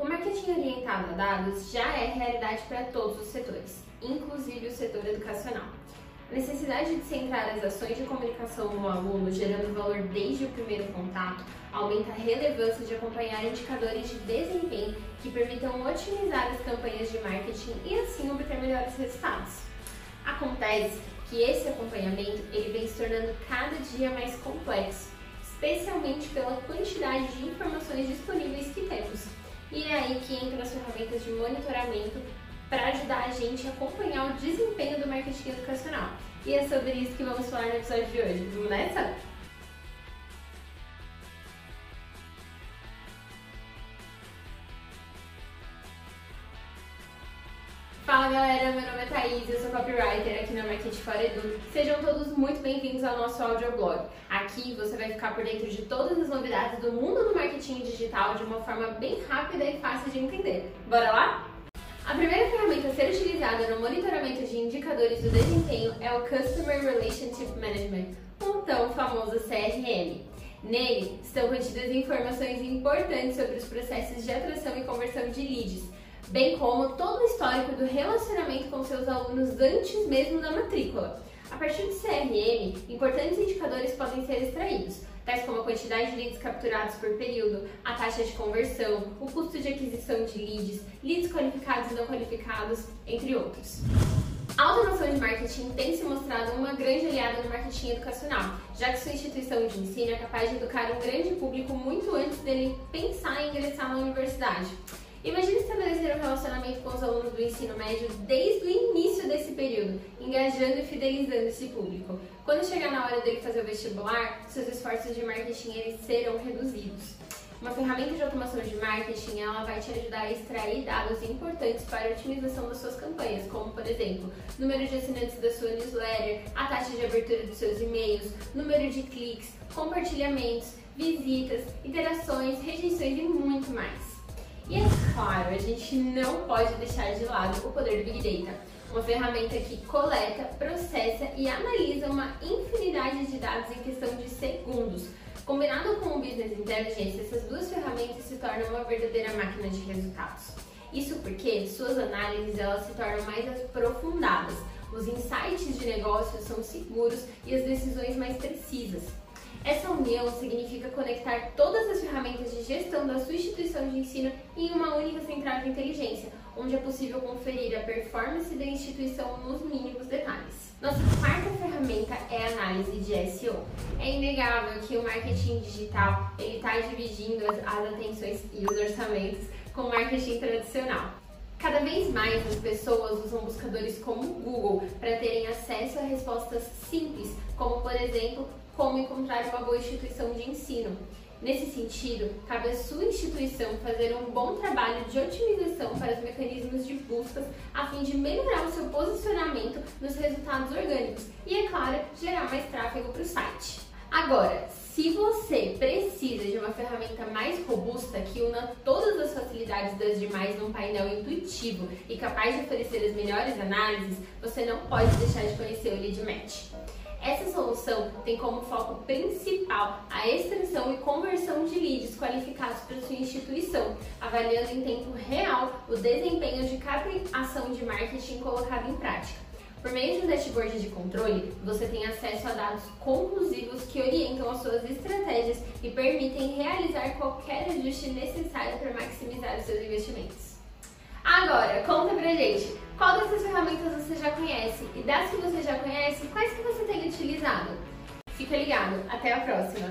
O marketing orientado a dados já é realidade para todos os setores, inclusive o setor educacional. A necessidade de centrar as ações de comunicação no aluno, gerando valor desde o primeiro contato, aumenta a relevância de acompanhar indicadores de desempenho que permitam otimizar as campanhas de marketing e assim obter melhores resultados. Acontece que esse acompanhamento ele vem se tornando cada dia mais complexo, especialmente pela quantidade de informações disponíveis que temos e é aí que entram as ferramentas de monitoramento para ajudar a gente a acompanhar o desempenho do marketing educacional. E é sobre isso que vamos falar no episódio de hoje. Vamos nessa? Fala galera, meu nome é Thaís, eu sou copywriter aqui na Market for Edu. Sejam todos muito bem-vindos ao nosso audioblog. Aqui você vai ficar por dentro de todas as novidades do mundo do marketing digital de uma forma bem rápida e fácil de entender. Bora lá? A primeira ferramenta a ser utilizada no monitoramento de indicadores do desempenho é o Customer Relationship Management, o tão famoso CRM. Nele estão contidas informações importantes sobre os processos de atração e conversão de leads bem como todo o histórico do relacionamento com seus alunos antes mesmo da matrícula. A partir do CRM, importantes indicadores podem ser extraídos, tais como a quantidade de leads capturados por período, a taxa de conversão, o custo de aquisição de leads, leads qualificados e não qualificados, entre outros. A automação de marketing tem se mostrado uma grande aliada no marketing educacional, já que sua instituição de ensino é capaz de educar um grande público muito antes dele pensar em ingressar na universidade. Imagine estabelecer um relacionamento com os alunos do ensino médio desde o início desse período, engajando e fidelizando esse público. Quando chegar na hora dele fazer o vestibular, seus esforços de marketing eles serão reduzidos. Uma ferramenta de automação de marketing, ela vai te ajudar a extrair dados importantes para a otimização das suas campanhas, como por exemplo, número de assinantes da sua newsletter, a taxa de abertura dos seus e-mails, número de cliques, compartilhamentos, visitas, interações, rejeições e muito mais. E é claro, a gente não pode deixar de lado o poder do Big Data, uma ferramenta que coleta, processa e analisa uma infinidade de dados em questão de segundos. Combinado com o Business Intelligence, essas duas ferramentas se tornam uma verdadeira máquina de resultados. Isso porque suas análises elas se tornam mais aprofundadas, os insights de negócios são seguros e as decisões mais precisas. Essa união significa conectar todas as ferramentas de gestão da sua instituição de ensino em uma única central de inteligência, onde é possível conferir a performance da instituição nos mínimos detalhes. Nossa quarta ferramenta é a análise de SEO. É inegável que o marketing digital está dividindo as, as atenções e os orçamentos com o marketing tradicional. Cada vez mais as pessoas usam buscadores como o Google para terem acesso a respostas simples, como por exemplo como encontrar uma boa instituição de ensino. Nesse sentido, cabe à sua instituição fazer um bom trabalho de otimização para os mecanismos de buscas a fim de melhorar o seu posicionamento nos resultados orgânicos e, é claro, gerar mais tráfego para o site. Agora, se você precisa de uma ferramenta mais robusta que una todas as facilidades das demais num painel intuitivo e capaz de oferecer as melhores análises, você não pode deixar de conhecer o Lead Match. Essa solução tem como foco principal a extensão e conversão de leads qualificados para sua instituição, avaliando em tempo real o desempenho de cada ação de marketing colocada em prática. Por meio de um dashboard de controle, você tem acesso a dados conclusivos que orientam as suas estratégias e permitem realizar qualquer ajuste necessário para maximizar os seus investimentos. Agora, conta pra gente, qual dessas ferramentas você já conhece? E das que você já conhece, quais que você tem utilizado? Fica ligado, até a próxima!